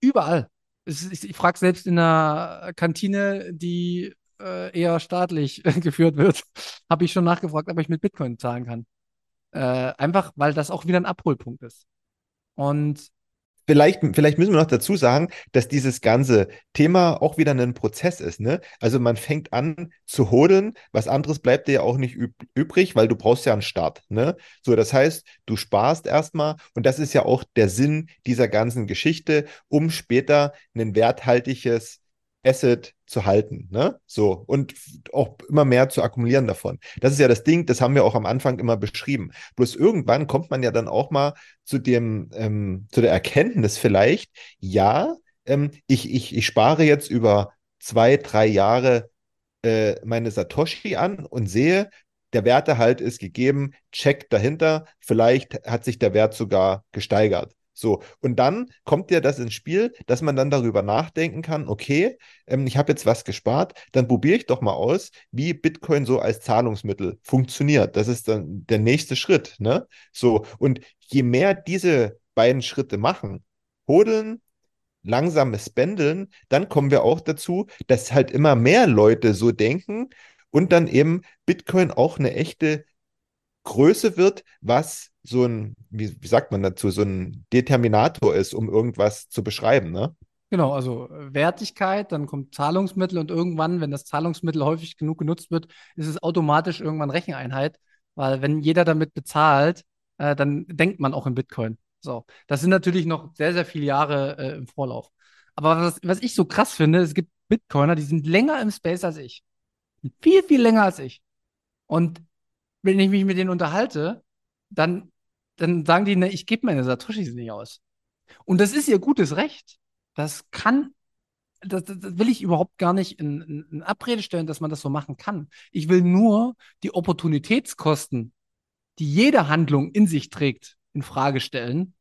Überall. Ich, ich frage selbst in einer Kantine, die äh, eher staatlich (laughs) geführt wird, (laughs) habe ich schon nachgefragt, ob ich mit Bitcoin zahlen kann. Äh, einfach, weil das auch wieder ein Abholpunkt ist. Und Vielleicht, vielleicht müssen wir noch dazu sagen, dass dieses ganze Thema auch wieder ein Prozess ist. Ne? Also man fängt an zu hodeln, was anderes bleibt dir ja auch nicht üb übrig, weil du brauchst ja einen Start. Ne? So, das heißt, du sparst erstmal und das ist ja auch der Sinn dieser ganzen Geschichte, um später ein werthaltiges Asset zu halten, ne? So und auch immer mehr zu akkumulieren davon. Das ist ja das Ding, das haben wir auch am Anfang immer beschrieben. Bloß irgendwann kommt man ja dann auch mal zu dem, ähm, zu der Erkenntnis vielleicht, ja, ähm, ich, ich, ich spare jetzt über zwei, drei Jahre äh, meine Satoshi an und sehe, der Wertehalt ist gegeben, Check dahinter, vielleicht hat sich der Wert sogar gesteigert. So, und dann kommt ja das ins Spiel, dass man dann darüber nachdenken kann, okay, ähm, ich habe jetzt was gespart, dann probiere ich doch mal aus, wie Bitcoin so als Zahlungsmittel funktioniert. Das ist dann der nächste Schritt, ne? So, und je mehr diese beiden Schritte machen, hodeln, langsames Pendeln, dann kommen wir auch dazu, dass halt immer mehr Leute so denken und dann eben Bitcoin auch eine echte Größe wird, was so ein, wie, wie sagt man dazu, so ein Determinator ist, um irgendwas zu beschreiben, ne? Genau, also Wertigkeit, dann kommt Zahlungsmittel und irgendwann, wenn das Zahlungsmittel häufig genug genutzt wird, ist es automatisch irgendwann Recheneinheit, weil wenn jeder damit bezahlt, äh, dann denkt man auch in Bitcoin. So, das sind natürlich noch sehr, sehr viele Jahre äh, im Vorlauf. Aber was, was ich so krass finde, es gibt Bitcoiner, die sind länger im Space als ich. Viel, viel länger als ich. Und wenn ich mich mit denen unterhalte, dann, dann sagen die, ne, ich gebe meine Satoshis nicht aus. Und das ist ihr gutes Recht. Das kann, das, das will ich überhaupt gar nicht in, in, in, Abrede stellen, dass man das so machen kann. Ich will nur die Opportunitätskosten, die jede Handlung in sich trägt, in Frage stellen.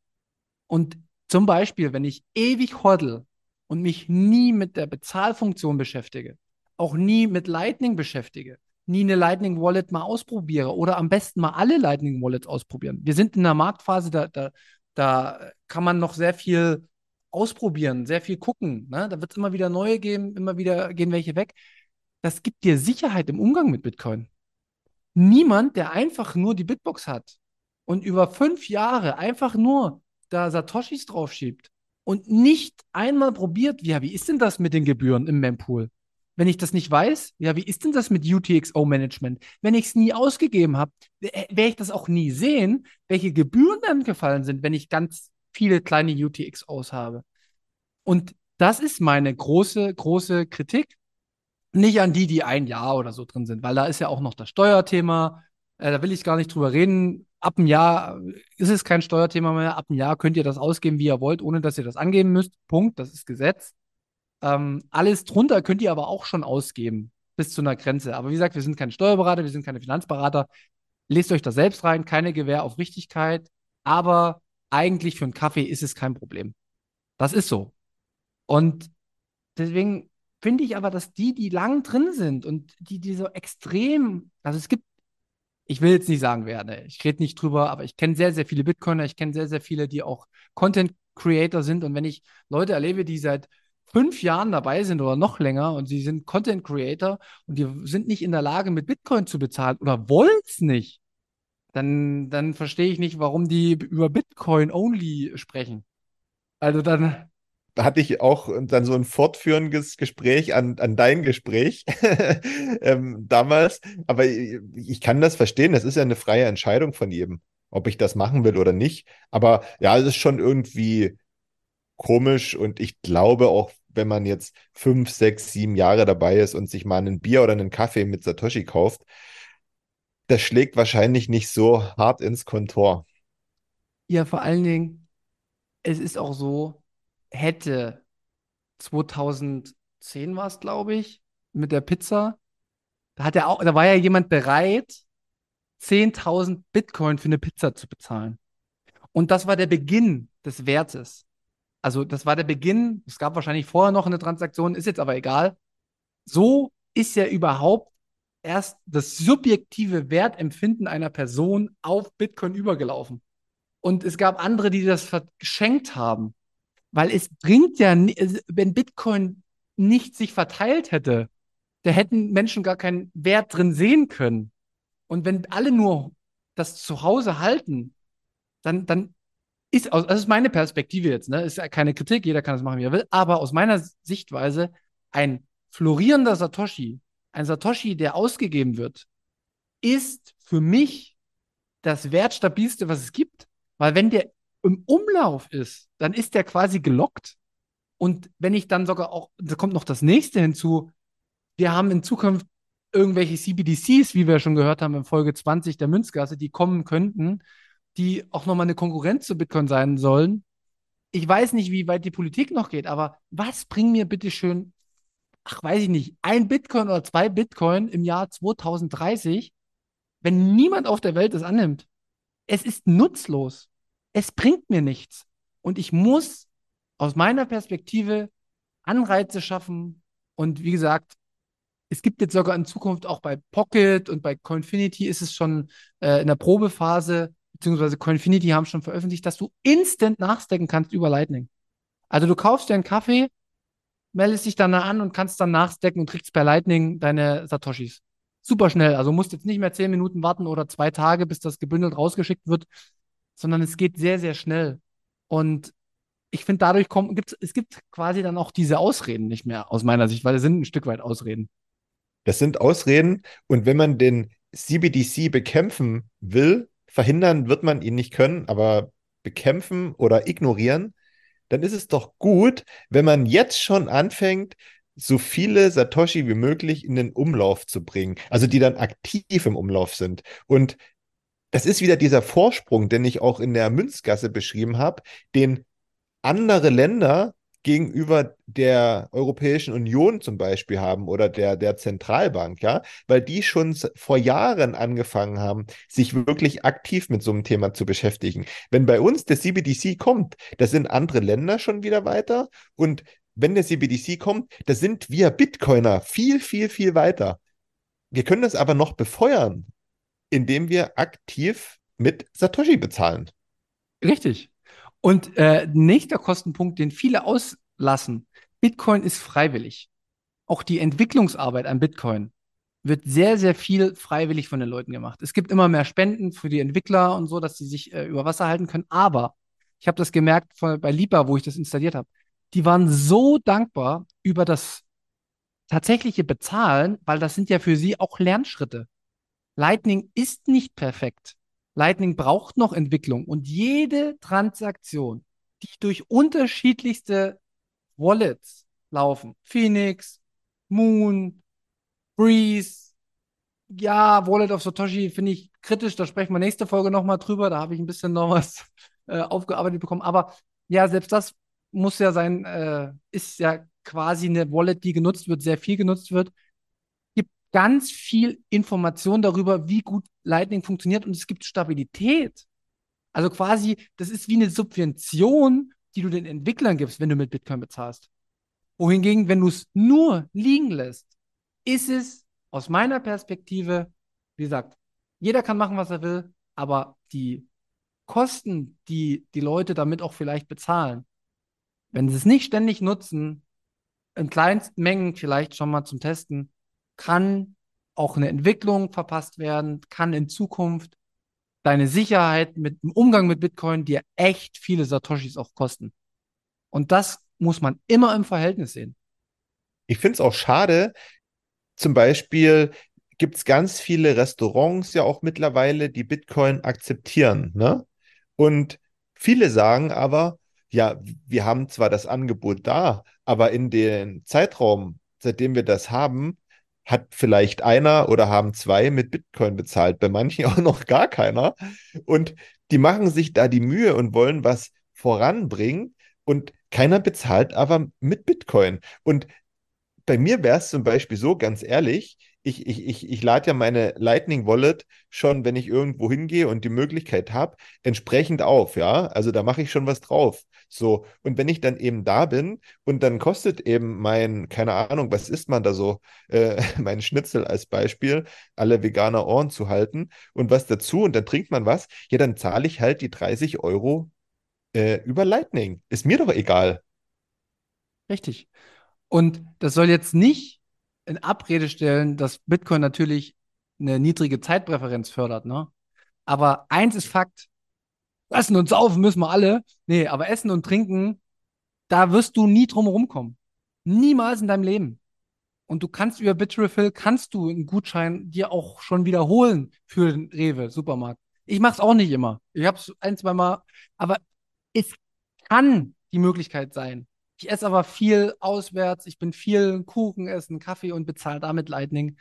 Und zum Beispiel, wenn ich ewig hoddle und mich nie mit der Bezahlfunktion beschäftige, auch nie mit Lightning beschäftige, nie eine Lightning Wallet mal ausprobiere oder am besten mal alle Lightning Wallets ausprobieren. Wir sind in einer Marktphase, da, da, da kann man noch sehr viel ausprobieren, sehr viel gucken. Ne? Da wird es immer wieder neue geben, immer wieder gehen welche weg. Das gibt dir Sicherheit im Umgang mit Bitcoin. Niemand, der einfach nur die Bitbox hat und über fünf Jahre einfach nur da Satoshis draufschiebt und nicht einmal probiert, ja, wie ist denn das mit den Gebühren im Mempool? Wenn ich das nicht weiß, ja, wie ist denn das mit UTXO-Management? Wenn ich es nie ausgegeben habe, werde ich das auch nie sehen, welche Gebühren dann gefallen sind, wenn ich ganz viele kleine UTXOs habe. Und das ist meine große, große Kritik. Nicht an die, die ein Jahr oder so drin sind, weil da ist ja auch noch das Steuerthema. Äh, da will ich gar nicht drüber reden. Ab einem Jahr ist es kein Steuerthema mehr. Ab einem Jahr könnt ihr das ausgeben, wie ihr wollt, ohne dass ihr das angeben müsst. Punkt. Das ist Gesetz. Ähm, alles drunter könnt ihr aber auch schon ausgeben, bis zu einer Grenze. Aber wie gesagt, wir sind keine Steuerberater, wir sind keine Finanzberater. Lest euch da selbst rein, keine Gewähr auf Richtigkeit. Aber eigentlich für einen Kaffee ist es kein Problem. Das ist so. Und deswegen finde ich aber, dass die, die lang drin sind und die, die so extrem, also es gibt, ich will jetzt nicht sagen, wer, ne, ich rede nicht drüber, aber ich kenne sehr, sehr viele Bitcoiner, ich kenne sehr, sehr viele, die auch Content Creator sind. Und wenn ich Leute erlebe, die seit fünf Jahren dabei sind oder noch länger und sie sind Content Creator und die sind nicht in der Lage, mit Bitcoin zu bezahlen oder wollen es nicht, dann, dann verstehe ich nicht, warum die über Bitcoin only sprechen. Also dann. Da hatte ich auch dann so ein fortführendes Gespräch an, an dein Gespräch (laughs) ähm, damals. Aber ich kann das verstehen. Das ist ja eine freie Entscheidung von jedem, ob ich das machen will oder nicht. Aber ja, es ist schon irgendwie komisch und ich glaube auch, wenn man jetzt fünf, sechs, sieben Jahre dabei ist und sich mal ein Bier oder einen Kaffee mit Satoshi kauft, das schlägt wahrscheinlich nicht so hart ins Kontor. Ja, vor allen Dingen, es ist auch so, hätte 2010 war es, glaube ich, mit der Pizza, da hat er auch, da war ja jemand bereit, 10.000 Bitcoin für eine Pizza zu bezahlen. Und das war der Beginn des Wertes. Also das war der Beginn. Es gab wahrscheinlich vorher noch eine Transaktion, ist jetzt aber egal. So ist ja überhaupt erst das subjektive Wertempfinden einer Person auf Bitcoin übergelaufen. Und es gab andere, die das geschenkt haben. Weil es bringt ja, wenn Bitcoin nicht sich verteilt hätte, da hätten Menschen gar keinen Wert drin sehen können. Und wenn alle nur das zu Hause halten, dann, dann ist, aus, das ist meine Perspektive jetzt, ne? Ist keine Kritik, jeder kann das machen, wie er will, aber aus meiner Sichtweise ein florierender Satoshi, ein Satoshi, der ausgegeben wird, ist für mich das wertstabilste, was es gibt. Weil wenn der im Umlauf ist, dann ist der quasi gelockt. Und wenn ich dann sogar auch, da kommt noch das nächste hinzu, wir haben in Zukunft irgendwelche CBDCs, wie wir schon gehört haben in Folge 20 der Münzgasse, die kommen könnten, die auch nochmal eine Konkurrenz zu Bitcoin sein sollen. Ich weiß nicht, wie weit die Politik noch geht, aber was bringt mir bitte schön, ach, weiß ich nicht, ein Bitcoin oder zwei Bitcoin im Jahr 2030, wenn niemand auf der Welt es annimmt? Es ist nutzlos. Es bringt mir nichts. Und ich muss aus meiner Perspektive Anreize schaffen. Und wie gesagt, es gibt jetzt sogar in Zukunft auch bei Pocket und bei Coinfinity ist es schon äh, in der Probephase beziehungsweise Coinfinity haben schon veröffentlicht, dass du instant nachstecken kannst über Lightning. Also du kaufst dir einen Kaffee, meldest dich dann an und kannst dann nachstecken und kriegst per Lightning deine Satoshis. Super schnell. Also musst jetzt nicht mehr zehn Minuten warten oder zwei Tage, bis das gebündelt rausgeschickt wird, sondern es geht sehr, sehr schnell. Und ich finde, dadurch kommt, gibt's, es gibt quasi dann auch diese Ausreden nicht mehr aus meiner Sicht, weil es sind ein Stück weit Ausreden. Das sind Ausreden. Und wenn man den CBDC bekämpfen will, verhindern wird man ihn nicht können, aber bekämpfen oder ignorieren, dann ist es doch gut, wenn man jetzt schon anfängt, so viele Satoshi wie möglich in den Umlauf zu bringen, also die dann aktiv im Umlauf sind. Und das ist wieder dieser Vorsprung, den ich auch in der Münzgasse beschrieben habe, den andere Länder gegenüber der Europäischen Union zum Beispiel haben oder der, der Zentralbank, ja, weil die schon vor Jahren angefangen haben, sich wirklich aktiv mit so einem Thema zu beschäftigen. Wenn bei uns der CBDC kommt, da sind andere Länder schon wieder weiter und wenn der CBDC kommt, da sind wir Bitcoiner viel, viel, viel weiter. Wir können das aber noch befeuern, indem wir aktiv mit Satoshi bezahlen. Richtig. Und äh, nächster Kostenpunkt, den viele auslassen, Bitcoin ist freiwillig. Auch die Entwicklungsarbeit an Bitcoin wird sehr, sehr viel freiwillig von den Leuten gemacht. Es gibt immer mehr Spenden für die Entwickler und so, dass sie sich äh, über Wasser halten können. Aber Ich habe das gemerkt von, bei Lipa, wo ich das installiert habe. Die waren so dankbar über das tatsächliche Bezahlen, weil das sind ja für sie auch Lernschritte. Lightning ist nicht perfekt. Lightning braucht noch Entwicklung und jede Transaktion, die durch unterschiedlichste Wallets laufen, Phoenix, Moon, Breeze, ja, Wallet of Satoshi finde ich kritisch, da sprechen wir nächste Folge nochmal drüber, da habe ich ein bisschen noch was (laughs) äh, aufgearbeitet bekommen, aber ja, selbst das muss ja sein, äh, ist ja quasi eine Wallet, die genutzt wird, sehr viel genutzt wird, ganz viel Information darüber, wie gut Lightning funktioniert und es gibt Stabilität. Also quasi, das ist wie eine Subvention, die du den Entwicklern gibst, wenn du mit Bitcoin bezahlst. Wohingegen, wenn du es nur liegen lässt, ist es aus meiner Perspektive, wie gesagt, jeder kann machen, was er will, aber die Kosten, die die Leute damit auch vielleicht bezahlen, wenn sie es nicht ständig nutzen, in kleinsten Mengen vielleicht schon mal zum Testen, kann auch eine Entwicklung verpasst werden, kann in Zukunft deine Sicherheit mit dem Umgang mit Bitcoin dir echt viele Satoshis auch kosten. Und das muss man immer im Verhältnis sehen. Ich finde es auch schade, zum Beispiel gibt es ganz viele Restaurants ja auch mittlerweile, die Bitcoin akzeptieren. Ne? Und viele sagen aber, ja, wir haben zwar das Angebot da, aber in dem Zeitraum, seitdem wir das haben, hat vielleicht einer oder haben zwei mit Bitcoin bezahlt, bei manchen (laughs) auch noch gar keiner. Und die machen sich da die Mühe und wollen was voranbringen und keiner bezahlt aber mit Bitcoin. Und bei mir wäre es zum Beispiel so, ganz ehrlich, ich, ich, ich, ich lade ja meine Lightning Wallet schon, wenn ich irgendwo hingehe und die Möglichkeit habe, entsprechend auf, ja. Also da mache ich schon was drauf. So, und wenn ich dann eben da bin und dann kostet eben mein, keine Ahnung, was isst man da so, äh, (laughs) mein Schnitzel als Beispiel, alle Veganer Ohren zu halten und was dazu und dann trinkt man was, ja, dann zahle ich halt die 30 Euro äh, über Lightning. Ist mir doch egal. Richtig. Und das soll jetzt nicht in Abrede stellen, dass Bitcoin natürlich eine niedrige Zeitpräferenz fördert, ne? Aber eins ist Fakt. Essen und saufen müssen wir alle. Nee, aber Essen und Trinken, da wirst du nie drum rumkommen. Niemals in deinem Leben. Und du kannst über Bitrefill, kannst du einen Gutschein dir auch schon wiederholen für den Rewe Supermarkt. Ich mache es auch nicht immer. Ich habe es ein, zwei Mal. Aber es kann die Möglichkeit sein. Ich esse aber viel auswärts. Ich bin viel Kuchen essen, Kaffee und bezahle damit Lightning.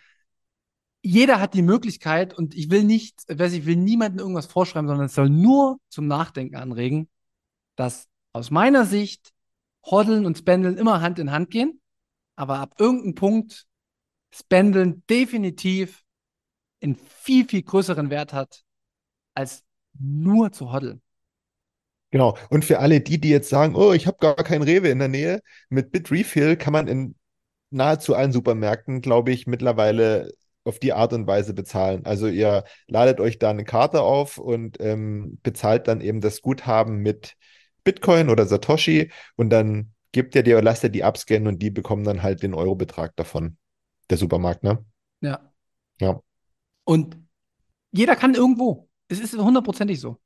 Jeder hat die Möglichkeit und ich will nicht, ich will niemandem irgendwas vorschreiben, sondern es soll nur zum Nachdenken anregen, dass aus meiner Sicht Hoddeln und Spendeln immer Hand in Hand gehen, aber ab irgendeinem Punkt Spendeln definitiv einen viel, viel größeren Wert hat, als nur zu hoddeln. Genau. Und für alle die, die jetzt sagen, oh, ich habe gar kein Rewe in der Nähe, mit Bitrefill kann man in nahezu allen Supermärkten, glaube ich, mittlerweile auf die Art und Weise bezahlen. Also ihr ladet euch da eine Karte auf und ähm, bezahlt dann eben das Guthaben mit Bitcoin oder Satoshi und dann gebt ihr dir, lasst ihr die abscannen und die bekommen dann halt den Eurobetrag davon. Der Supermarkt, ne? Ja. Ja. Und jeder kann irgendwo. Es ist hundertprozentig so.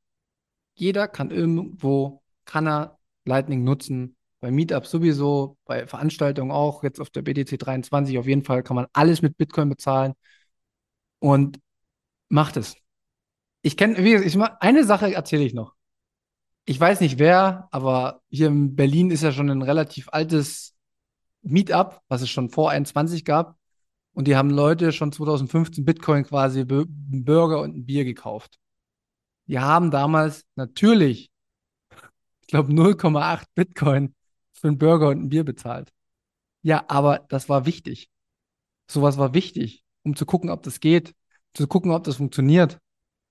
Jeder kann irgendwo, kann er Lightning nutzen. Bei Meetups sowieso, bei Veranstaltungen auch, jetzt auf der BTC 23 auf jeden Fall kann man alles mit Bitcoin bezahlen. Und macht es. Ich kenne, ich, eine Sache erzähle ich noch. Ich weiß nicht wer, aber hier in Berlin ist ja schon ein relativ altes Meetup, was es schon vor 21 gab. Und die haben Leute schon 2015 Bitcoin quasi einen Burger und ein Bier gekauft. Die haben damals natürlich, ich glaube, 0,8 Bitcoin für einen Burger und ein Bier bezahlt. Ja, aber das war wichtig. Sowas war wichtig, um zu gucken, ob das geht, zu gucken, ob das funktioniert,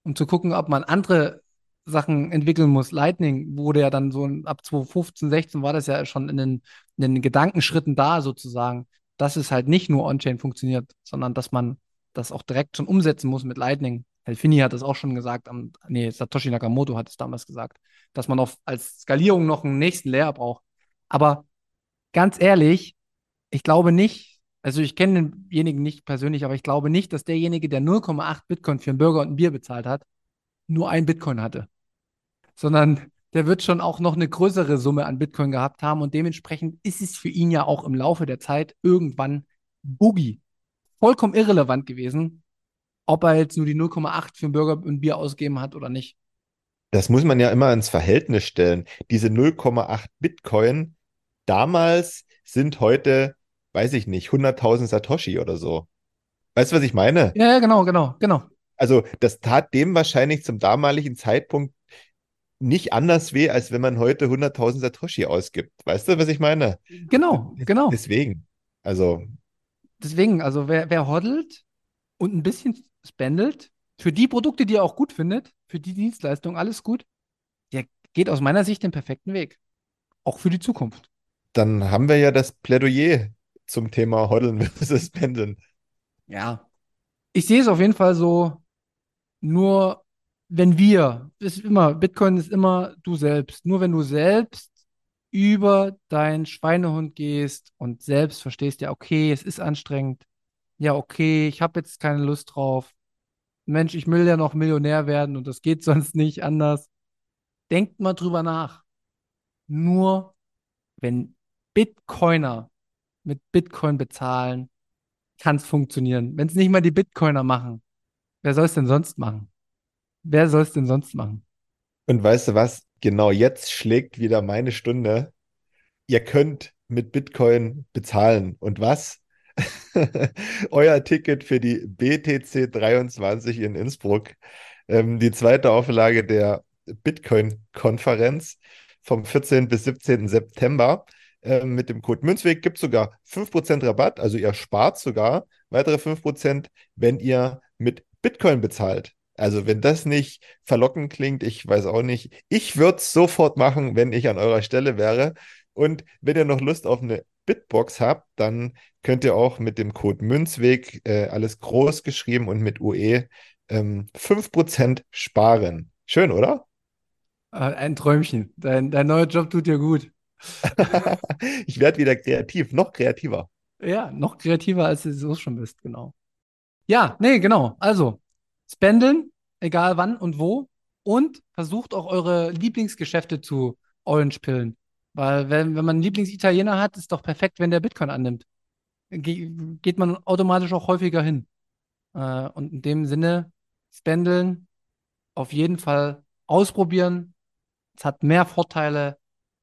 um zu gucken, ob man andere Sachen entwickeln muss. Lightning wurde ja dann so ab 2015, 16 war das ja schon in den, in den Gedankenschritten da sozusagen, dass es halt nicht nur On-Chain funktioniert, sondern dass man das auch direkt schon umsetzen muss mit Lightning. Helfini hat das auch schon gesagt, am, nee, Satoshi Nakamoto hat es damals gesagt, dass man auf, als Skalierung noch einen nächsten Layer braucht. Aber ganz ehrlich, ich glaube nicht, also ich kenne denjenigen nicht persönlich, aber ich glaube nicht, dass derjenige, der 0,8 Bitcoin für einen Burger und ein Bier bezahlt hat, nur ein Bitcoin hatte. Sondern der wird schon auch noch eine größere Summe an Bitcoin gehabt haben und dementsprechend ist es für ihn ja auch im Laufe der Zeit irgendwann Boogie. Vollkommen irrelevant gewesen, ob er jetzt nur die 0,8 für einen Burger und Bier ausgeben hat oder nicht. Das muss man ja immer ins Verhältnis stellen. Diese 0,8 Bitcoin damals sind heute, weiß ich nicht, 100.000 Satoshi oder so. Weißt du, was ich meine? Ja, ja, genau, genau, genau. Also das tat dem wahrscheinlich zum damaligen Zeitpunkt nicht anders weh, als wenn man heute 100.000 Satoshi ausgibt. Weißt du, was ich meine? Genau, genau. Deswegen. Also. Deswegen, also wer, wer hoddelt und ein bisschen spendelt, für die Produkte, die er auch gut findet, für die Dienstleistung, alles gut, der geht aus meiner Sicht den perfekten Weg. Auch für die Zukunft. Dann haben wir ja das Plädoyer zum Thema Hoddeln versus Pendeln. Ja. Ich sehe es auf jeden Fall so, nur wenn wir, ist immer, Bitcoin ist immer du selbst. Nur wenn du selbst über deinen Schweinehund gehst und selbst verstehst, ja, okay, es ist anstrengend. Ja, okay, ich habe jetzt keine Lust drauf. Mensch, ich will ja noch Millionär werden und das geht (laughs) sonst nicht anders. Denkt mal drüber nach. Nur wenn Bitcoiner mit Bitcoin bezahlen, kann es funktionieren. Wenn es nicht mal die Bitcoiner machen, wer soll es denn sonst machen? Wer soll es denn sonst machen? Und weißt du was? Genau jetzt schlägt wieder meine Stunde. Ihr könnt mit Bitcoin bezahlen. Und was? (laughs) Euer Ticket für die BTC 23 in Innsbruck. Ähm, die zweite Auflage der Bitcoin-Konferenz vom 14. bis 17. September. Ähm, mit dem Code Münzweg gibt es sogar 5% Rabatt, also ihr spart sogar weitere 5%, wenn ihr mit Bitcoin bezahlt. Also wenn das nicht verlockend klingt, ich weiß auch nicht. Ich würde es sofort machen, wenn ich an eurer Stelle wäre. Und wenn ihr noch Lust auf eine Bitbox habt, dann könnt ihr auch mit dem Code Münzweg, äh, alles groß geschrieben und mit UE, ähm, 5% sparen. Schön, oder? Äh, ein Träumchen. Dein, dein neuer Job tut dir gut. (laughs) ich werde wieder kreativ, noch kreativer. Ja, noch kreativer, als du so schon bist, genau. Ja, nee, genau. Also, spendeln, egal wann und wo. Und versucht auch eure Lieblingsgeschäfte zu Orange-Pillen. Weil, wenn, wenn man einen Lieblingsitaliener hat, ist doch perfekt, wenn der Bitcoin annimmt. Ge geht man automatisch auch häufiger hin. Äh, und in dem Sinne, spendeln, auf jeden Fall ausprobieren. Es hat mehr Vorteile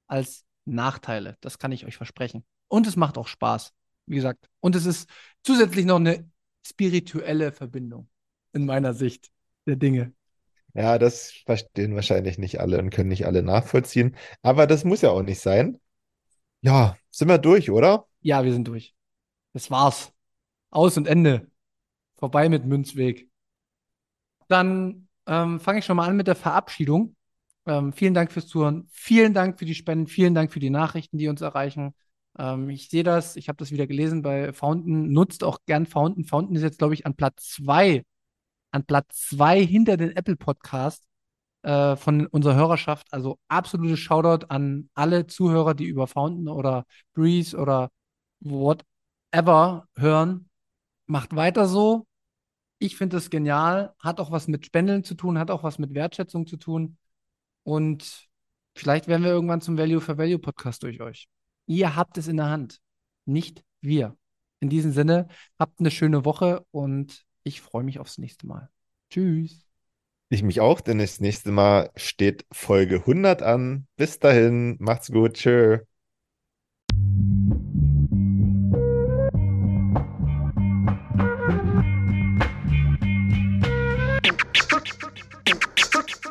als Nachteile. Das kann ich euch versprechen. Und es macht auch Spaß, wie gesagt. Und es ist zusätzlich noch eine spirituelle Verbindung in meiner Sicht der Dinge. Ja, das verstehen wahrscheinlich nicht alle und können nicht alle nachvollziehen. Aber das muss ja auch nicht sein. Ja, sind wir durch, oder? Ja, wir sind durch. Das war's. Aus und Ende. Vorbei mit Münzweg. Dann ähm, fange ich schon mal an mit der Verabschiedung. Ähm, vielen Dank fürs Zuhören. Vielen Dank für die Spenden. Vielen Dank für die Nachrichten, die uns erreichen. Ähm, ich sehe das. Ich habe das wieder gelesen bei Fountain. Nutzt auch gern Fountain. Fountain ist jetzt, glaube ich, an Platz zwei an Platz zwei hinter den Apple Podcast äh, von unserer Hörerschaft. Also absolutes Shoutout an alle Zuhörer, die über Fountain oder Breeze oder whatever hören. Macht weiter so. Ich finde das genial. Hat auch was mit Spendeln zu tun, hat auch was mit Wertschätzung zu tun. Und vielleicht werden wir irgendwann zum Value for Value Podcast durch euch. Ihr habt es in der Hand, nicht wir. In diesem Sinne, habt eine schöne Woche und ich freue mich aufs nächste Mal. Tschüss. Ich mich auch, denn das nächste Mal steht Folge 100 an. Bis dahin, macht's gut, tschö.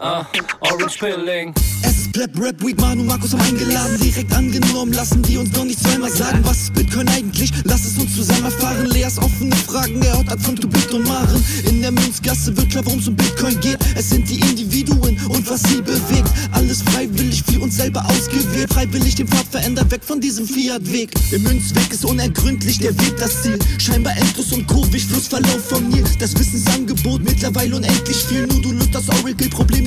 Ah, Orange Pilling. Es ist Pleb, Rap, Week, Manu, Markus haben eingeladen, direkt angenommen, lassen die uns doch nicht zweimal sagen, was ist Bitcoin eigentlich? Lass es uns zusammen erfahren, Leas offene Fragen, er hat von Tubit und Maren. In der Münzgasse wird klar, worum es um Bitcoin geht. Es sind die Individuen und was sie bewegt. Alles freiwillig für uns selber ausgewählt, freiwillig den Pfad verändert, weg von diesem Fiat-Weg. Im Münzweg ist unergründlich der Weg das Ziel, scheinbar endlos und kurvig, Flussverlauf vom Nil. Das Wissensangebot mittlerweile unendlich viel, nur du löst das Oracle-Problem,